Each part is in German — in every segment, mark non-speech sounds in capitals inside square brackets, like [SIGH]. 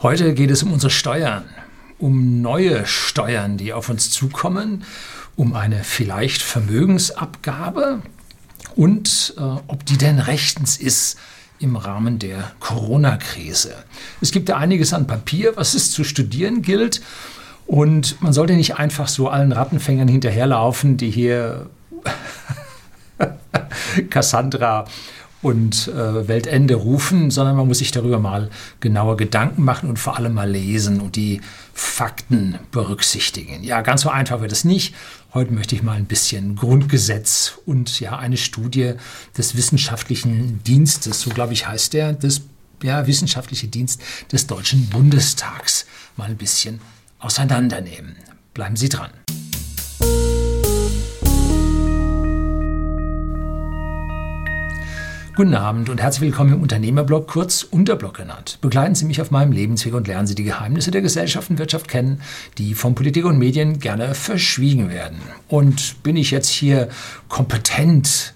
Heute geht es um unsere Steuern, um neue Steuern, die auf uns zukommen, um eine vielleicht Vermögensabgabe und äh, ob die denn rechtens ist im Rahmen der Corona-Krise. Es gibt ja einiges an Papier, was es zu studieren gilt. Und man sollte nicht einfach so allen Rattenfängern hinterherlaufen, die hier [LAUGHS] Cassandra und äh, Weltende rufen, sondern man muss sich darüber mal genauer Gedanken machen und vor allem mal lesen und die Fakten berücksichtigen. Ja, ganz so einfach wird es nicht. Heute möchte ich mal ein bisschen Grundgesetz und ja eine Studie des wissenschaftlichen Dienstes, so glaube ich heißt der, des ja, wissenschaftliche Dienst des Deutschen Bundestags mal ein bisschen auseinandernehmen. Bleiben Sie dran. Guten Abend und herzlich willkommen im Unternehmerblog, kurz Unterblog genannt. Begleiten Sie mich auf meinem Lebensweg und lernen Sie die Geheimnisse der Gesellschaft und Wirtschaft kennen, die von Politik und Medien gerne verschwiegen werden. Und bin ich jetzt hier kompetent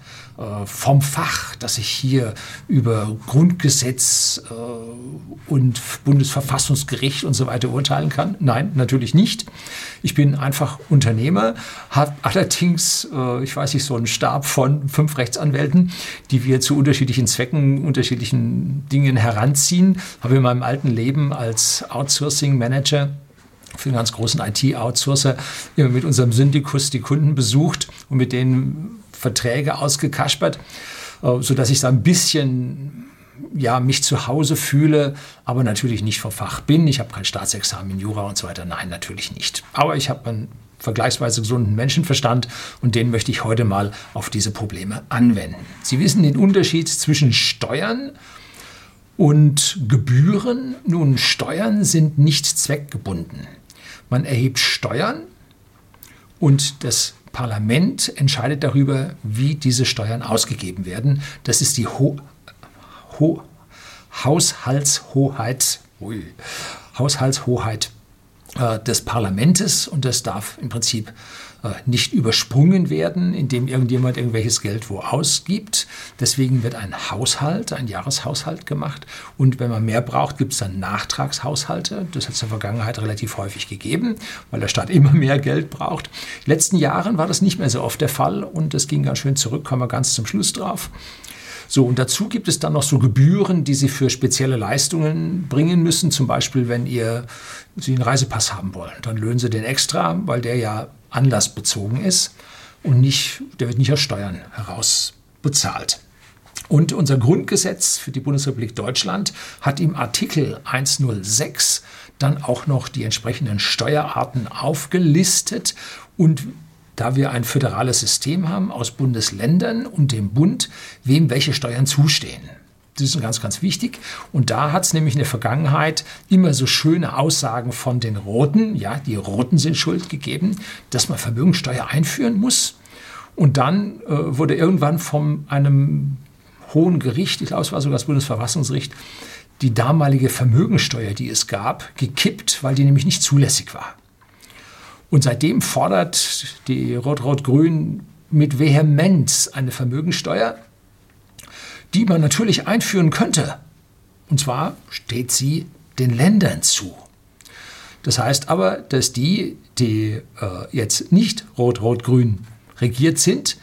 vom Fach, dass ich hier über Grundgesetz äh, und Bundesverfassungsgericht und so weiter urteilen kann? Nein, natürlich nicht. Ich bin einfach Unternehmer, habe allerdings, äh, ich weiß nicht, so einen Stab von fünf Rechtsanwälten, die wir zu unterschiedlichen Zwecken, unterschiedlichen Dingen heranziehen. Habe in meinem alten Leben als Outsourcing Manager für einen ganz großen IT-Outsourcer immer mit unserem Syndikus die Kunden besucht und mit denen Verträge ausgekaspert, äh, sodass ich da ein bisschen ja, mich zu Hause fühle, aber natürlich nicht vom Fach bin. Ich habe kein Staatsexamen in Jura und so weiter. Nein, natürlich nicht. Aber ich habe einen vergleichsweise gesunden Menschenverstand und den möchte ich heute mal auf diese Probleme anwenden. Sie wissen den Unterschied zwischen Steuern und Gebühren. Nun, Steuern sind nicht zweckgebunden. Man erhebt Steuern und das Parlament entscheidet darüber, wie diese Steuern ausgegeben werden. Das ist die Ho Ho Haushaltshoheit, ui, Haushaltshoheit des Parlaments und das darf im Prinzip äh, nicht übersprungen werden, indem irgendjemand irgendwelches Geld wo ausgibt. Deswegen wird ein Haushalt, ein Jahreshaushalt gemacht. Und wenn man mehr braucht, gibt es dann Nachtragshaushalte. Das hat es in der Vergangenheit relativ häufig gegeben, weil der Staat [LAUGHS] immer mehr Geld braucht. In den letzten Jahren war das nicht mehr so oft der Fall und das ging ganz schön zurück, kommen wir ganz zum Schluss drauf. So, und dazu gibt es dann noch so Gebühren, die Sie für spezielle Leistungen bringen müssen. Zum Beispiel, wenn ihr Sie einen Reisepass haben wollen, dann lösen Sie den extra, weil der ja anlassbezogen ist und nicht, der wird nicht aus Steuern heraus bezahlt. Und unser Grundgesetz für die Bundesrepublik Deutschland hat im Artikel 106 dann auch noch die entsprechenden Steuerarten aufgelistet. Und da wir ein föderales System haben aus Bundesländern und dem Bund, wem welche Steuern zustehen. Das ist ganz, ganz wichtig. Und da hat es nämlich in der Vergangenheit immer so schöne Aussagen von den Roten, ja, die Roten sind schuld gegeben, dass man Vermögensteuer einführen muss. Und dann äh, wurde irgendwann von einem hohen Gericht, ich glaube, es war sogar das Bundesverfassungsgericht, die damalige Vermögensteuer, die es gab, gekippt, weil die nämlich nicht zulässig war. Und seitdem fordert die Rot-Rot-Grün mit Vehemenz eine Vermögensteuer, die man natürlich einführen könnte. Und zwar steht sie den Ländern zu. Das heißt aber, dass die, die äh, jetzt nicht rot-rot-grün regiert sind,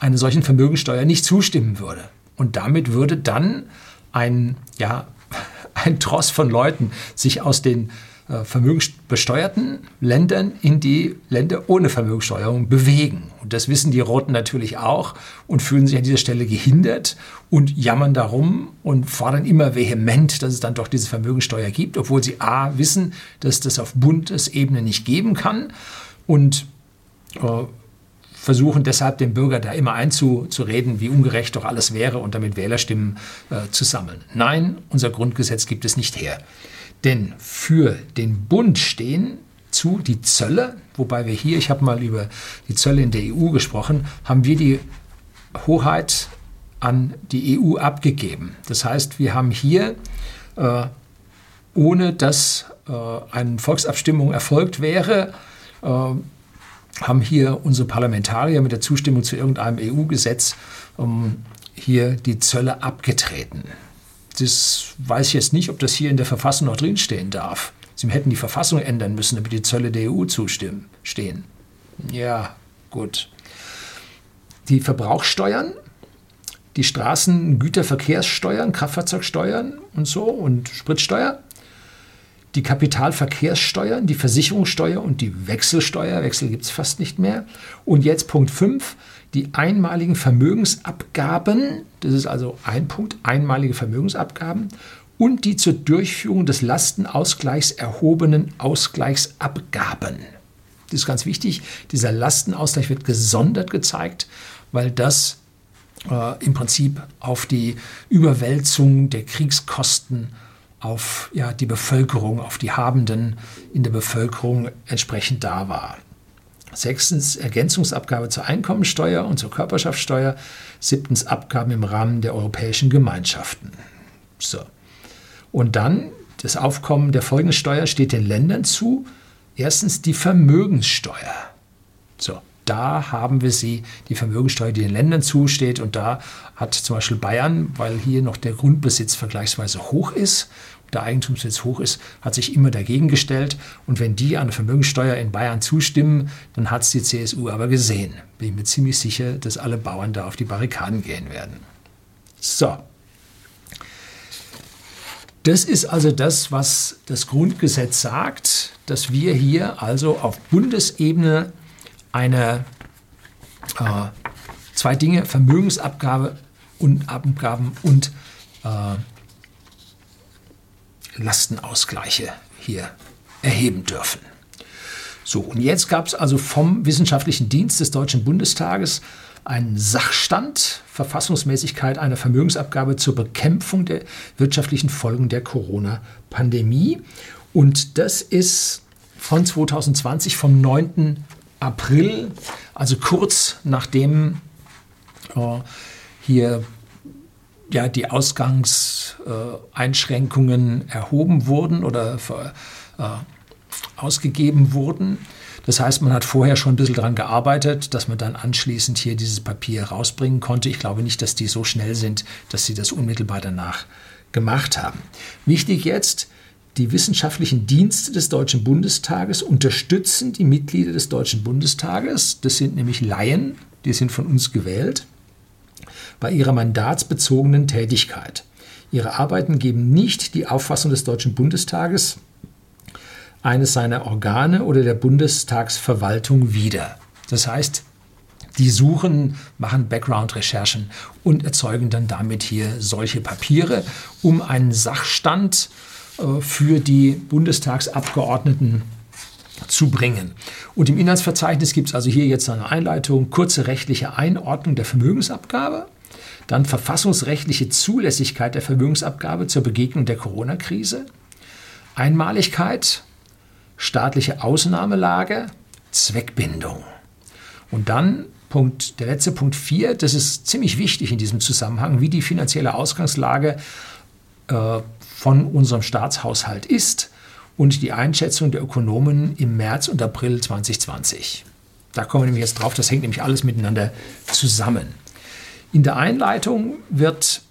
einer solchen Vermögensteuer nicht zustimmen würde. Und damit würde dann ein, ja, [LAUGHS] ein Tross von Leuten sich aus den vermögensbesteuerten Ländern in die Länder ohne Vermögenssteuerung bewegen. Und das wissen die Roten natürlich auch und fühlen sich an dieser Stelle gehindert und jammern darum und fordern immer vehement, dass es dann doch diese Vermögenssteuer gibt, obwohl sie a wissen, dass das auf Bundesebene nicht geben kann und äh, versuchen deshalb dem Bürger da immer einzureden, wie ungerecht doch alles wäre und damit Wählerstimmen äh, zu sammeln. Nein, unser Grundgesetz gibt es nicht her. Denn für den Bund stehen zu die Zölle, wobei wir hier, ich habe mal über die Zölle in der EU gesprochen, haben wir die Hoheit an die EU abgegeben. Das heißt, wir haben hier, äh, ohne dass äh, eine Volksabstimmung erfolgt wäre, äh, haben hier unsere Parlamentarier mit der Zustimmung zu irgendeinem EU-Gesetz ähm, hier die Zölle abgetreten. Das weiß ich jetzt nicht, ob das hier in der Verfassung noch drinstehen darf. Sie hätten die Verfassung ändern müssen, damit die Zölle der EU zustimmen, stehen. Ja, gut. Die Verbrauchssteuern, die Straßengüterverkehrssteuern, Kraftfahrzeugsteuern und so und Spritsteuer, die Kapitalverkehrssteuern, die Versicherungssteuer und die Wechselsteuer, Wechsel gibt es fast nicht mehr. Und jetzt Punkt 5, die einmaligen Vermögensabgaben, das ist also ein Punkt, einmalige Vermögensabgaben und die zur Durchführung des Lastenausgleichs erhobenen Ausgleichsabgaben. Das ist ganz wichtig. Dieser Lastenausgleich wird gesondert gezeigt, weil das äh, im Prinzip auf die Überwälzung der Kriegskosten auf ja, die Bevölkerung, auf die Habenden in der Bevölkerung entsprechend da war. Sechstens Ergänzungsabgabe zur Einkommensteuer und zur Körperschaftssteuer. Siebtens Abgaben im Rahmen der europäischen Gemeinschaften. So. Und dann das Aufkommen der folgenden Steuer steht den Ländern zu. Erstens die Vermögenssteuer. So, da haben wir sie, die Vermögenssteuer, die den Ländern zusteht. Und da hat zum Beispiel Bayern, weil hier noch der Grundbesitz vergleichsweise hoch ist, der Eigentumsbesitz hoch ist, hat sich immer dagegen gestellt. Und wenn die eine Vermögenssteuer in Bayern zustimmen, dann hat es die CSU aber gesehen. Bin ich mir ziemlich sicher, dass alle Bauern da auf die Barrikaden gehen werden. So. Das ist also das, was das Grundgesetz sagt, dass wir hier also auf Bundesebene eine äh, zwei Dinge, Vermögensabgabe und Abgaben und äh, Lastenausgleiche hier erheben dürfen. So, und jetzt gab es also vom Wissenschaftlichen Dienst des Deutschen Bundestages einen Sachstand, Verfassungsmäßigkeit einer Vermögensabgabe zur Bekämpfung der wirtschaftlichen Folgen der Corona-Pandemie. Und das ist von 2020 vom 9. April, also kurz nachdem äh, hier ja, die Ausgangseinschränkungen erhoben wurden oder äh, ausgegeben wurden. Das heißt, man hat vorher schon ein bisschen daran gearbeitet, dass man dann anschließend hier dieses Papier rausbringen konnte. Ich glaube nicht, dass die so schnell sind, dass sie das unmittelbar danach gemacht haben. Wichtig jetzt, die wissenschaftlichen Dienste des Deutschen Bundestages unterstützen die Mitglieder des Deutschen Bundestages. Das sind nämlich Laien, die sind von uns gewählt bei ihrer mandatsbezogenen Tätigkeit. Ihre Arbeiten geben nicht die Auffassung des Deutschen Bundestages, eines seiner Organe oder der Bundestagsverwaltung wieder. Das heißt, die suchen, machen Background-Recherchen und erzeugen dann damit hier solche Papiere, um einen Sachstand äh, für die Bundestagsabgeordneten zu bringen. Und im Inhaltsverzeichnis gibt es also hier jetzt eine Einleitung, kurze rechtliche Einordnung der Vermögensabgabe, dann verfassungsrechtliche Zulässigkeit der Vermögensabgabe zur Begegnung der Corona-Krise. Einmaligkeit, staatliche Ausnahmelage, Zweckbindung. Und dann Punkt, der letzte Punkt 4, das ist ziemlich wichtig in diesem Zusammenhang, wie die finanzielle Ausgangslage äh, von unserem Staatshaushalt ist und die Einschätzung der Ökonomen im März und April 2020. Da kommen wir nämlich jetzt drauf, das hängt nämlich alles miteinander zusammen. In der Einleitung wird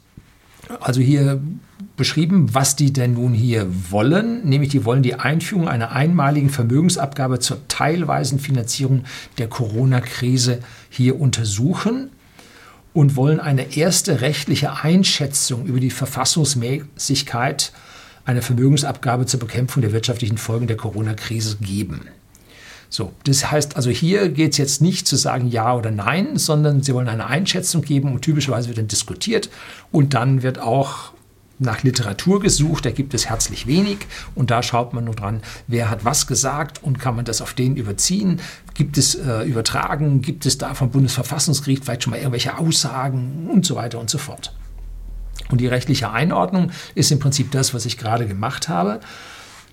also hier beschrieben, was die denn nun hier wollen, nämlich die wollen die Einführung einer einmaligen Vermögensabgabe zur teilweisen Finanzierung der Corona-Krise hier untersuchen und wollen eine erste rechtliche Einschätzung über die Verfassungsmäßigkeit einer Vermögensabgabe zur Bekämpfung der wirtschaftlichen Folgen der Corona-Krise geben. So, das heißt also, hier geht es jetzt nicht zu sagen Ja oder Nein, sondern sie wollen eine Einschätzung geben und typischerweise wird dann diskutiert und dann wird auch nach Literatur gesucht, da gibt es herzlich wenig und da schaut man nur dran, wer hat was gesagt und kann man das auf den überziehen, gibt es äh, übertragen, gibt es da vom Bundesverfassungsgericht vielleicht schon mal irgendwelche Aussagen und so weiter und so fort. Und die rechtliche Einordnung ist im Prinzip das, was ich gerade gemacht habe.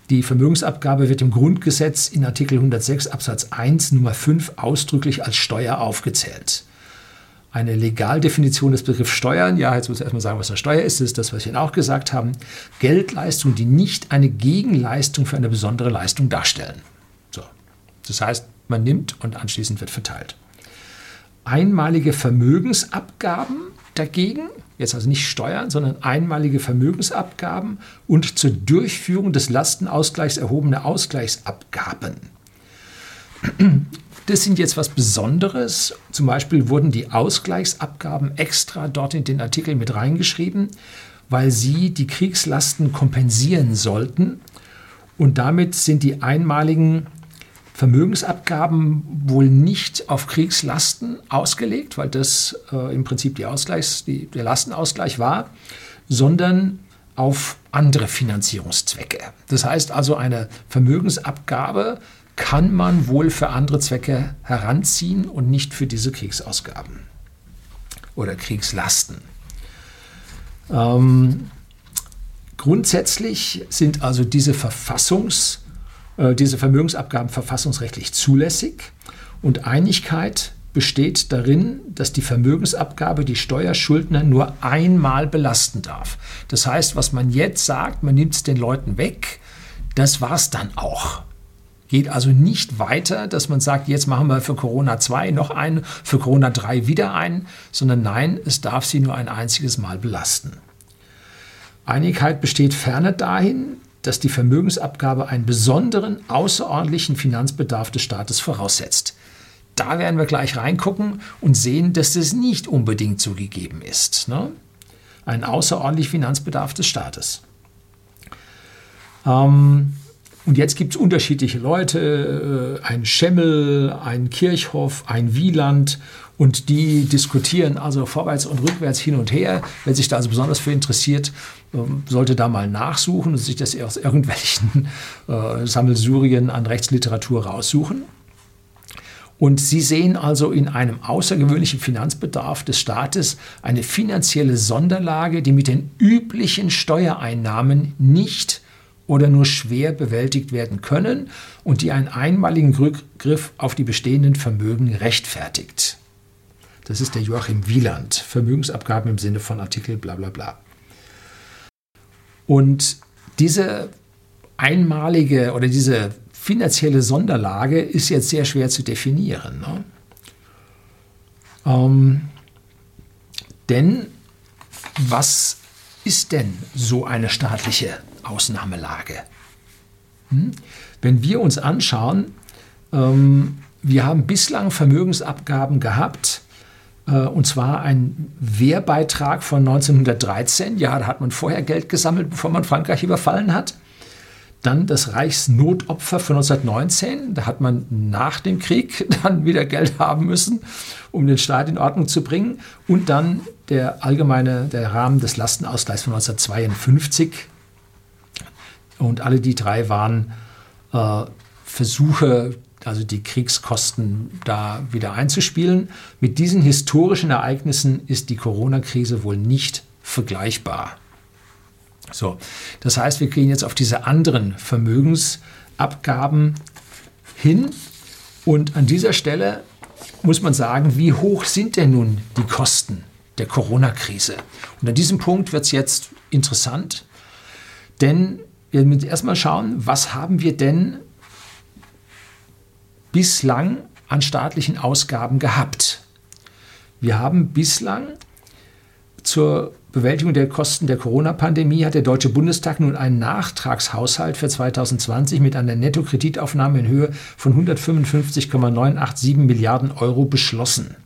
Die Vermögensabgabe wird im Grundgesetz in Artikel 106 Absatz 1 Nummer 5 ausdrücklich als Steuer aufgezählt. Eine Legaldefinition des Begriffs Steuern, ja, jetzt muss ich erstmal sagen, was eine Steuer ist, das ist das, was wir Ihnen auch gesagt haben. Geldleistungen, die nicht eine Gegenleistung für eine besondere Leistung darstellen. So. Das heißt, man nimmt und anschließend wird verteilt. Einmalige Vermögensabgaben dagegen, jetzt also nicht Steuern, sondern einmalige Vermögensabgaben und zur Durchführung des Lastenausgleichs erhobene Ausgleichsabgaben. Das sind jetzt was Besonderes. Zum Beispiel wurden die Ausgleichsabgaben extra dort in den Artikel mit reingeschrieben, weil sie die Kriegslasten kompensieren sollten. Und damit sind die einmaligen Vermögensabgaben wohl nicht auf Kriegslasten ausgelegt, weil das äh, im Prinzip die Ausgleichs, die, der Lastenausgleich war, sondern auf andere Finanzierungszwecke. Das heißt also, eine Vermögensabgabe kann man wohl für andere Zwecke heranziehen und nicht für diese Kriegsausgaben oder Kriegslasten. Ähm, grundsätzlich sind also diese Verfassungs- diese Vermögensabgaben verfassungsrechtlich zulässig und Einigkeit besteht darin, dass die Vermögensabgabe die Steuerschuldner nur einmal belasten darf. Das heißt, was man jetzt sagt, man nimmt es den Leuten weg, das war es dann auch. Geht also nicht weiter, dass man sagt, jetzt machen wir für Corona 2 noch einen, für Corona 3 wieder einen, sondern nein, es darf sie nur ein einziges Mal belasten. Einigkeit besteht ferner dahin, dass die Vermögensabgabe einen besonderen, außerordentlichen Finanzbedarf des Staates voraussetzt. Da werden wir gleich reingucken und sehen, dass das nicht unbedingt so gegeben ist. Ne? Ein außerordentlicher Finanzbedarf des Staates. Ähm, und jetzt gibt es unterschiedliche Leute, äh, ein Schemmel, ein Kirchhoff, ein Wieland und die diskutieren also vorwärts und rückwärts hin und her. Wer sich da also besonders für interessiert, ähm, sollte da mal nachsuchen und sich das aus irgendwelchen [LAUGHS] äh, Sammelsurien an Rechtsliteratur raussuchen. Und Sie sehen also in einem außergewöhnlichen Finanzbedarf des Staates eine finanzielle Sonderlage, die mit den üblichen Steuereinnahmen nicht oder nur schwer bewältigt werden können und die einen einmaligen Rückgriff auf die bestehenden Vermögen rechtfertigt. Das ist der Joachim Wieland, Vermögensabgaben im Sinne von Artikel bla bla bla. Und diese einmalige oder diese finanzielle Sonderlage ist jetzt sehr schwer zu definieren. Ne? Ähm, denn was ist denn so eine staatliche Ausnahmelage? Hm? Wenn wir uns anschauen, ähm, wir haben bislang Vermögensabgaben gehabt, äh, und zwar ein Wehrbeitrag von 1913. Ja, da hat man vorher Geld gesammelt, bevor man Frankreich überfallen hat. Dann das Reichsnotopfer von 1919. Da hat man nach dem Krieg [LAUGHS] dann wieder Geld haben müssen, um den Staat in Ordnung zu bringen. Und dann der allgemeine, der Rahmen des Lastenausgleichs von 1952. Und alle die drei waren äh, Versuche, also die Kriegskosten da wieder einzuspielen. Mit diesen historischen Ereignissen ist die Corona-Krise wohl nicht vergleichbar. So, das heißt, wir gehen jetzt auf diese anderen Vermögensabgaben hin und an dieser Stelle muss man sagen, wie hoch sind denn nun die Kosten der Corona-Krise? Und an diesem Punkt wird es jetzt interessant, denn wir müssen erstmal schauen, was haben wir denn bislang an staatlichen Ausgaben gehabt. Wir haben bislang zur Bewältigung der Kosten der Corona-Pandemie hat der Deutsche Bundestag nun einen Nachtragshaushalt für 2020 mit einer Nettokreditaufnahme in Höhe von 155,987 Milliarden Euro beschlossen.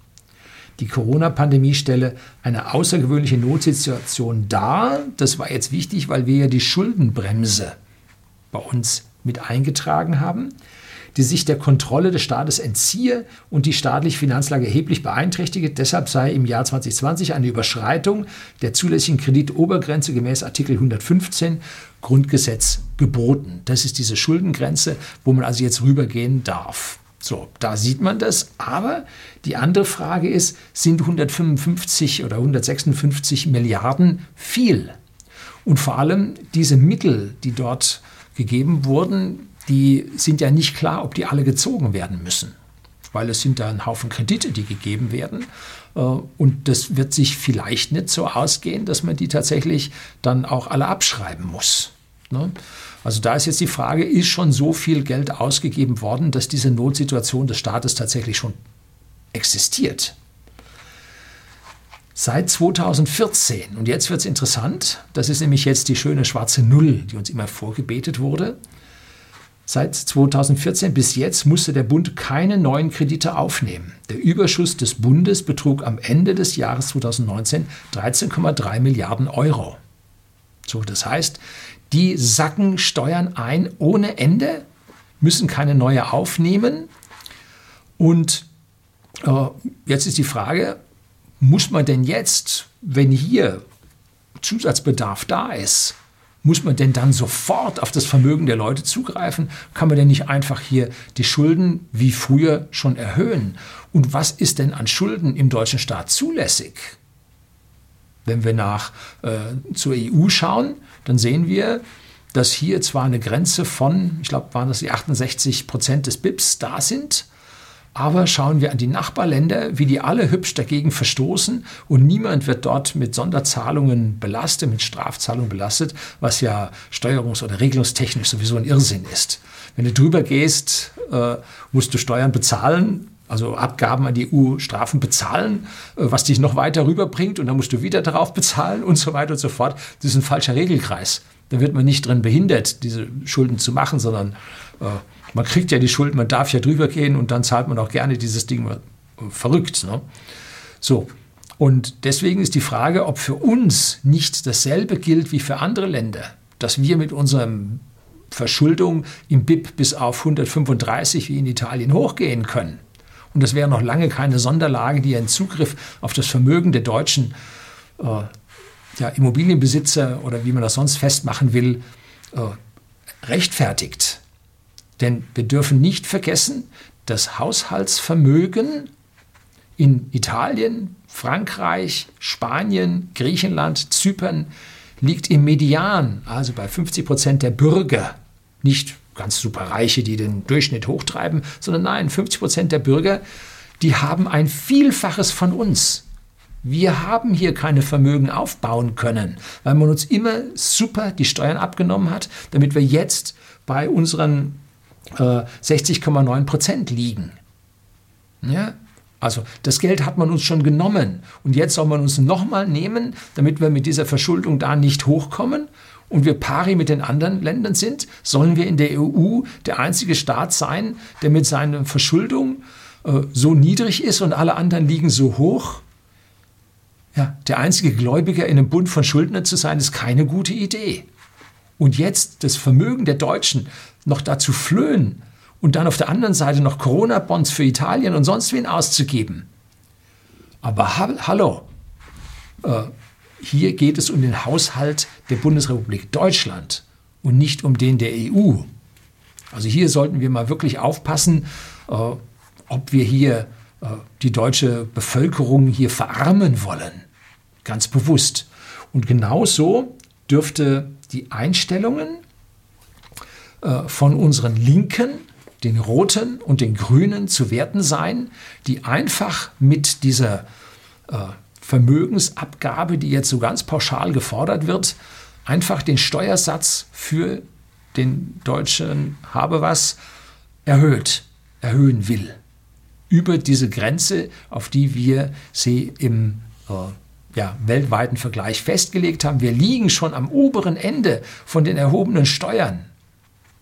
Die Corona-Pandemie stelle eine außergewöhnliche Notsituation dar. Das war jetzt wichtig, weil wir ja die Schuldenbremse bei uns mit eingetragen haben die sich der Kontrolle des Staates entziehe und die staatliche Finanzlage erheblich beeinträchtige. Deshalb sei im Jahr 2020 eine Überschreitung der zulässigen Kreditobergrenze gemäß Artikel 115 Grundgesetz geboten. Das ist diese Schuldengrenze, wo man also jetzt rübergehen darf. So, da sieht man das. Aber die andere Frage ist, sind 155 oder 156 Milliarden viel? Und vor allem diese Mittel, die dort gegeben wurden, die sind ja nicht klar, ob die alle gezogen werden müssen. Weil es sind da ein Haufen Kredite, die gegeben werden. Äh, und das wird sich vielleicht nicht so ausgehen, dass man die tatsächlich dann auch alle abschreiben muss. Ne? Also da ist jetzt die Frage, ist schon so viel Geld ausgegeben worden, dass diese Notsituation des Staates tatsächlich schon existiert? Seit 2014, und jetzt wird es interessant, das ist nämlich jetzt die schöne schwarze Null, die uns immer vorgebetet wurde. Seit 2014 bis jetzt musste der Bund keine neuen Kredite aufnehmen. Der Überschuss des Bundes betrug am Ende des Jahres 2019 13,3 Milliarden Euro. So, das heißt, die sacken Steuern ein ohne Ende, müssen keine neue aufnehmen. Und äh, jetzt ist die Frage, muss man denn jetzt, wenn hier Zusatzbedarf da ist, muss man denn dann sofort auf das Vermögen der Leute zugreifen? Kann man denn nicht einfach hier die Schulden wie früher schon erhöhen? Und was ist denn an Schulden im deutschen Staat zulässig? Wenn wir nach äh, zur EU schauen, dann sehen wir, dass hier zwar eine Grenze von, ich glaube, waren das die 68 Prozent des BIPs da sind, aber schauen wir an die Nachbarländer, wie die alle hübsch dagegen verstoßen und niemand wird dort mit Sonderzahlungen belastet, mit Strafzahlungen belastet, was ja steuerungs- oder regelungstechnisch sowieso ein Irrsinn ist. Wenn du drüber gehst, äh, musst du Steuern bezahlen, also Abgaben an die EU, Strafen bezahlen, äh, was dich noch weiter rüberbringt und dann musst du wieder darauf bezahlen und so weiter und so fort. Das ist ein falscher Regelkreis. Da wird man nicht drin behindert, diese Schulden zu machen, sondern äh, man kriegt ja die Schuld, man darf ja drüber gehen und dann zahlt man auch gerne dieses Ding verrückt. Ne? So. Und deswegen ist die Frage, ob für uns nicht dasselbe gilt wie für andere Länder, dass wir mit unserer Verschuldung im BIP bis auf 135 wie in Italien hochgehen können. Und das wäre noch lange keine Sonderlage, die einen Zugriff auf das Vermögen der deutschen äh, ja, Immobilienbesitzer oder wie man das sonst festmachen will, äh, rechtfertigt. Denn wir dürfen nicht vergessen, das Haushaltsvermögen in Italien, Frankreich, Spanien, Griechenland, Zypern liegt im Median, also bei 50 Prozent der Bürger. Nicht ganz superreiche, die den Durchschnitt hochtreiben, sondern nein, 50 Prozent der Bürger, die haben ein Vielfaches von uns. Wir haben hier keine Vermögen aufbauen können, weil man uns immer super die Steuern abgenommen hat, damit wir jetzt bei unseren 60,9 äh, Prozent liegen. Ja? Also das Geld hat man uns schon genommen und jetzt soll man uns nochmal nehmen, damit wir mit dieser Verschuldung da nicht hochkommen und wir pari mit den anderen Ländern sind, sollen wir in der EU der einzige Staat sein, der mit seiner Verschuldung äh, so niedrig ist und alle anderen liegen so hoch? Ja, der einzige Gläubiger in einem Bund von Schuldnern zu sein, ist keine gute Idee. Und jetzt das Vermögen der Deutschen noch dazu flöhen und dann auf der anderen Seite noch Corona-Bonds für Italien und sonst wen auszugeben. Aber ha hallo, äh, hier geht es um den Haushalt der Bundesrepublik Deutschland und nicht um den der EU. Also hier sollten wir mal wirklich aufpassen, äh, ob wir hier äh, die deutsche Bevölkerung hier verarmen wollen. Ganz bewusst. Und genauso dürfte die Einstellungen äh, von unseren Linken, den Roten und den Grünen zu werten sein, die einfach mit dieser äh, Vermögensabgabe, die jetzt so ganz pauschal gefordert wird, einfach den Steuersatz für den deutschen habe was erhöht, erhöhen will. Über diese Grenze, auf die wir sie im äh, ja, weltweiten Vergleich festgelegt haben. Wir liegen schon am oberen Ende von den erhobenen Steuern.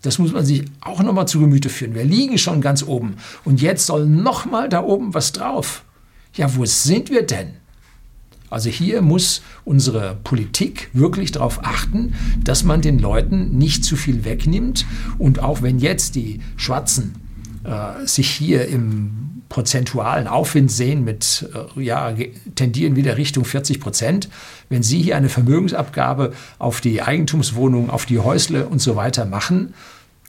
Das muss man sich auch nochmal zu Gemüte führen. Wir liegen schon ganz oben und jetzt soll nochmal da oben was drauf. Ja, wo sind wir denn? Also hier muss unsere Politik wirklich darauf achten, dass man den Leuten nicht zu viel wegnimmt. Und auch wenn jetzt die Schwarzen äh, sich hier im prozentualen Aufwind sehen mit, äh, ja, tendieren wieder Richtung 40 Prozent, wenn Sie hier eine Vermögensabgabe auf die Eigentumswohnungen, auf die Häusle und so weiter machen,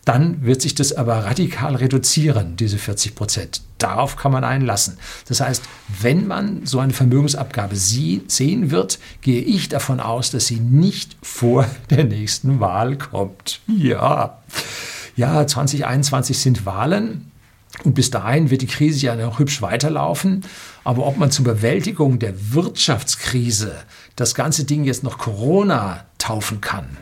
dann wird sich das aber radikal reduzieren, diese 40 Prozent. Darauf kann man einlassen. Das heißt, wenn man so eine Vermögensabgabe sehen wird, gehe ich davon aus, dass sie nicht vor [LAUGHS] der nächsten Wahl kommt. Ja, ja 2021 sind Wahlen. Und bis dahin wird die Krise ja noch hübsch weiterlaufen. Aber ob man zur Bewältigung der Wirtschaftskrise das ganze Ding jetzt noch Corona taufen kann,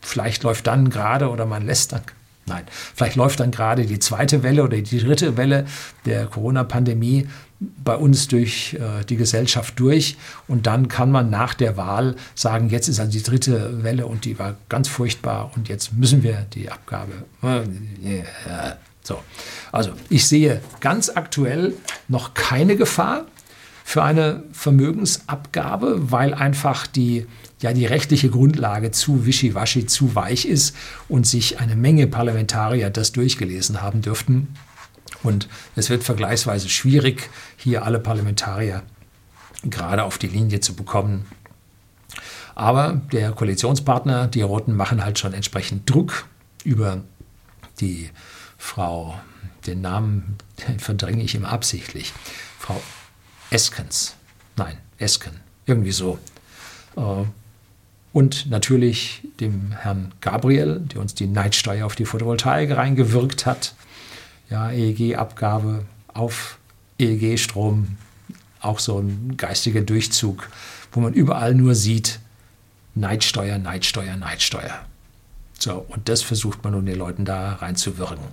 vielleicht läuft dann gerade oder man lässt dann Nein, vielleicht läuft dann gerade die zweite Welle oder die dritte Welle der Corona-Pandemie bei uns durch äh, die Gesellschaft durch und dann kann man nach der Wahl sagen, jetzt ist also die dritte Welle und die war ganz furchtbar und jetzt müssen wir die Abgabe. Äh, so. Also ich sehe ganz aktuell noch keine Gefahr für eine Vermögensabgabe, weil einfach die ja die rechtliche Grundlage zu wischiwaschi, zu weich ist und sich eine Menge Parlamentarier das durchgelesen haben dürften. Und es wird vergleichsweise schwierig, hier alle Parlamentarier gerade auf die Linie zu bekommen. Aber der Koalitionspartner, die Roten, machen halt schon entsprechend Druck über die Frau, den Namen verdränge ich immer absichtlich, Frau Eskens. Nein, Esken, irgendwie so. Äh, und natürlich dem Herrn Gabriel, der uns die Neidsteuer auf die Photovoltaik reingewirkt hat. Ja, EEG-Abgabe auf EEG-Strom, auch so ein geistiger Durchzug, wo man überall nur sieht, Neidsteuer, Neidsteuer, Neidsteuer. So, und das versucht man nun den Leuten da reinzuwirken.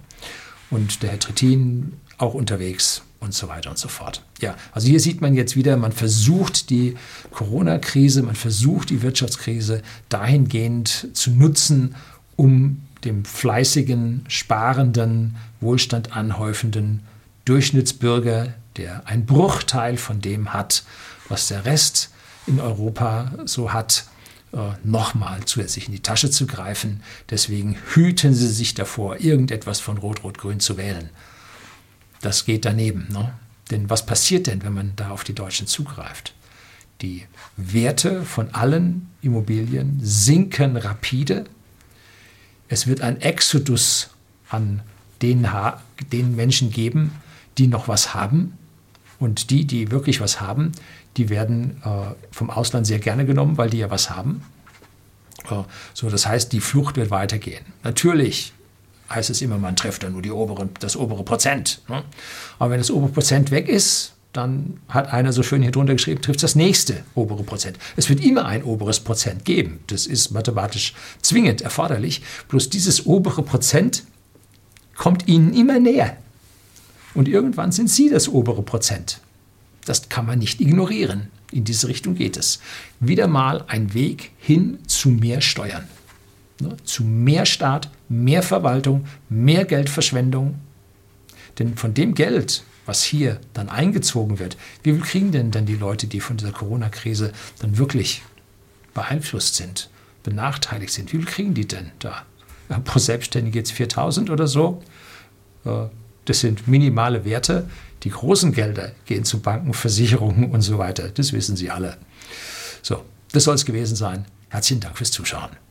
Und der Herr Trittin auch unterwegs und so weiter und so fort. Ja, also hier sieht man jetzt wieder, man versucht die Corona-Krise, man versucht die Wirtschaftskrise dahingehend zu nutzen, um dem fleißigen, sparenden, Wohlstand anhäufenden Durchschnittsbürger, der einen Bruchteil von dem hat, was der Rest in Europa so hat, äh, nochmal zusätzlich in die Tasche zu greifen. Deswegen hüten Sie sich davor, irgendetwas von Rot-Rot-Grün zu wählen das geht daneben. Ne? Denn was passiert denn, wenn man da auf die Deutschen zugreift? Die Werte von allen Immobilien sinken rapide. Es wird ein Exodus an den, den Menschen geben, die noch was haben. Und die, die wirklich was haben, die werden äh, vom Ausland sehr gerne genommen, weil die ja was haben. Äh, so, das heißt, die Flucht wird weitergehen. Natürlich heißt es immer, man trifft dann nur die obere, das obere Prozent. Ne? Aber wenn das obere Prozent weg ist, dann hat einer so schön hier drunter geschrieben, trifft das nächste obere Prozent. Es wird immer ein oberes Prozent geben. Das ist mathematisch zwingend erforderlich. Bloß dieses obere Prozent kommt ihnen immer näher. Und irgendwann sind sie das obere Prozent. Das kann man nicht ignorieren. In diese Richtung geht es. Wieder mal ein Weg hin zu mehr Steuern. Ne? Zu mehr Staat, mehr Verwaltung, mehr Geldverschwendung. Denn von dem Geld, was hier dann eingezogen wird, wie viel kriegen denn dann die Leute, die von dieser Corona-Krise dann wirklich beeinflusst sind, benachteiligt sind? Wie viel kriegen die denn da? Pro Selbstständige jetzt 4000 oder so. Äh, das sind minimale Werte. Die großen Gelder gehen zu Banken, Versicherungen und so weiter. Das wissen Sie alle. So, das soll es gewesen sein. Herzlichen Dank fürs Zuschauen.